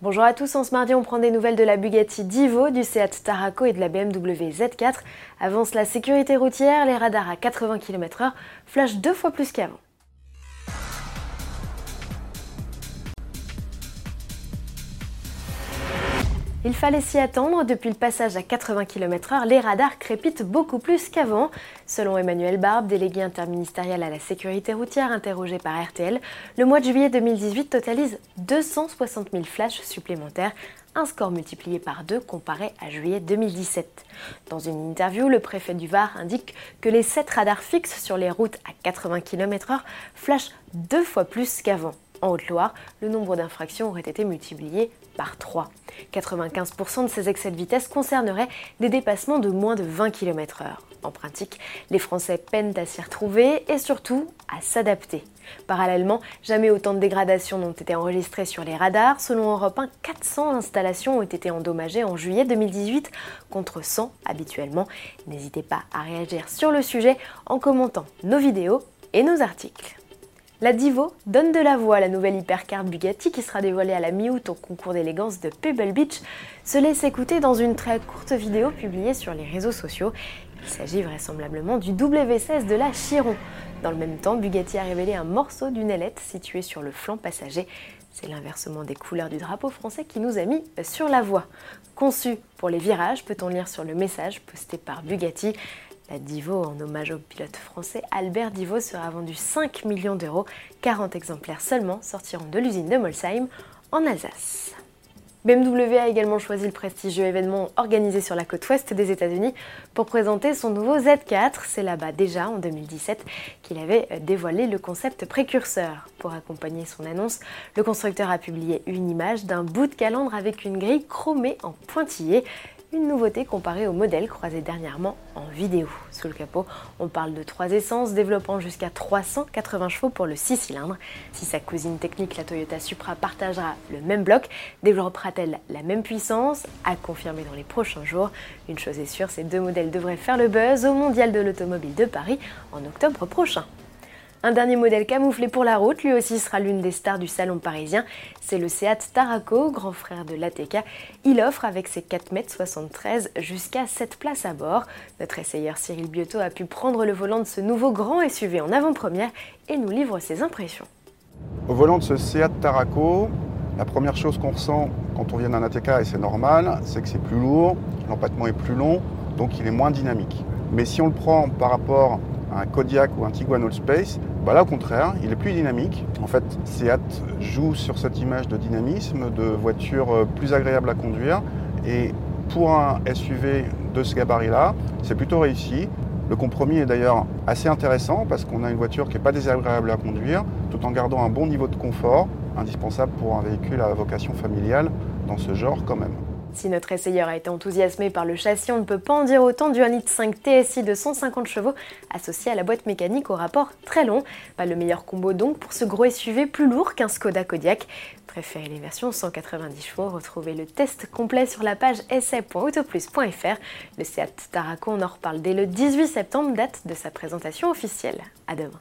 Bonjour à tous, en ce mardi on prend des nouvelles de la Bugatti Divo, du Seat Tarraco et de la BMW Z4. Avance la sécurité routière, les radars à 80 km/h flashent deux fois plus qu'avant. Il fallait s'y attendre, depuis le passage à 80 km/h, les radars crépitent beaucoup plus qu'avant. Selon Emmanuel Barbe, délégué interministériel à la sécurité routière interrogé par RTL, le mois de juillet 2018 totalise 260 000 flashs supplémentaires, un score multiplié par deux comparé à juillet 2017. Dans une interview, le préfet du Var indique que les 7 radars fixes sur les routes à 80 km/h flashent deux fois plus qu'avant. En Haute-Loire, le nombre d'infractions aurait été multiplié par 3. 95% de ces excès de vitesse concerneraient des dépassements de moins de 20 km/h. En pratique, les Français peinent à s'y retrouver et surtout à s'adapter. Parallèlement, jamais autant de dégradations n'ont été enregistrées sur les radars. Selon Europe 1, 400 installations ont été endommagées en juillet 2018 contre 100 habituellement. N'hésitez pas à réagir sur le sujet en commentant nos vidéos et nos articles. La Divo donne de la voix à la nouvelle hypercar Bugatti qui sera dévoilée à la mi-août au concours d'élégance de Pebble Beach, se laisse écouter dans une très courte vidéo publiée sur les réseaux sociaux. Il s'agit vraisemblablement du W16 de la Chiron. Dans le même temps, Bugatti a révélé un morceau d'une ailette située sur le flanc passager. C'est l'inversement des couleurs du drapeau français qui nous a mis sur la voie. Conçu pour les virages, peut-on lire sur le message posté par Bugatti. La Divo, en hommage au pilote français Albert Divo, sera vendue 5 millions d'euros. 40 exemplaires seulement sortiront de l'usine de Molsheim en Alsace. BMW a également choisi le prestigieux événement organisé sur la côte ouest des États-Unis pour présenter son nouveau Z4. C'est là-bas déjà, en 2017, qu'il avait dévoilé le concept précurseur. Pour accompagner son annonce, le constructeur a publié une image d'un bout de calandre avec une grille chromée en pointillé une nouveauté comparée au modèle croisé dernièrement en vidéo. Sous le capot, on parle de trois essences développant jusqu'à 380 chevaux pour le 6 cylindres. Si sa cousine technique, la Toyota Supra, partagera le même bloc, développera-t-elle la même puissance? À confirmer dans les prochains jours. Une chose est sûre, ces deux modèles devraient faire le buzz au Mondial de l'Automobile de Paris en octobre prochain. Un dernier modèle camouflé pour la route, lui aussi sera l'une des stars du salon parisien. C'est le Seat Tarraco, grand frère de l'ATK. Il offre avec ses 4,73 m jusqu'à 7 places à bord. Notre essayeur Cyril Biotto a pu prendre le volant de ce nouveau grand SUV en avant-première et nous livre ses impressions. Au volant de ce Seat Tarraco, la première chose qu'on ressent quand on vient d'un ATK, et c'est normal, c'est que c'est plus lourd, l'empattement est plus long, donc il est moins dynamique. Mais si on le prend par rapport un Kodiak ou un Tiguan All Space, bah là au contraire, il est plus dynamique. En fait, Seat joue sur cette image de dynamisme, de voiture euh, plus agréable à conduire. Et pour un SUV de ce gabarit-là, c'est plutôt réussi. Le compromis est d'ailleurs assez intéressant parce qu'on a une voiture qui n'est pas désagréable à conduire, tout en gardant un bon niveau de confort, indispensable pour un véhicule à vocation familiale dans ce genre quand même. Si notre essayeur a été enthousiasmé par le châssis, on ne peut pas en dire autant du 1.5 TSI de 150 chevaux associé à la boîte mécanique au rapport très long. Pas le meilleur combo donc pour ce gros SUV plus lourd qu'un Skoda Kodiak. Préférez les versions 190 chevaux, retrouvez le test complet sur la page essai.autoplus.fr. Le Seat Tarraco, on en reparle dès le 18 septembre, date de sa présentation officielle. À demain.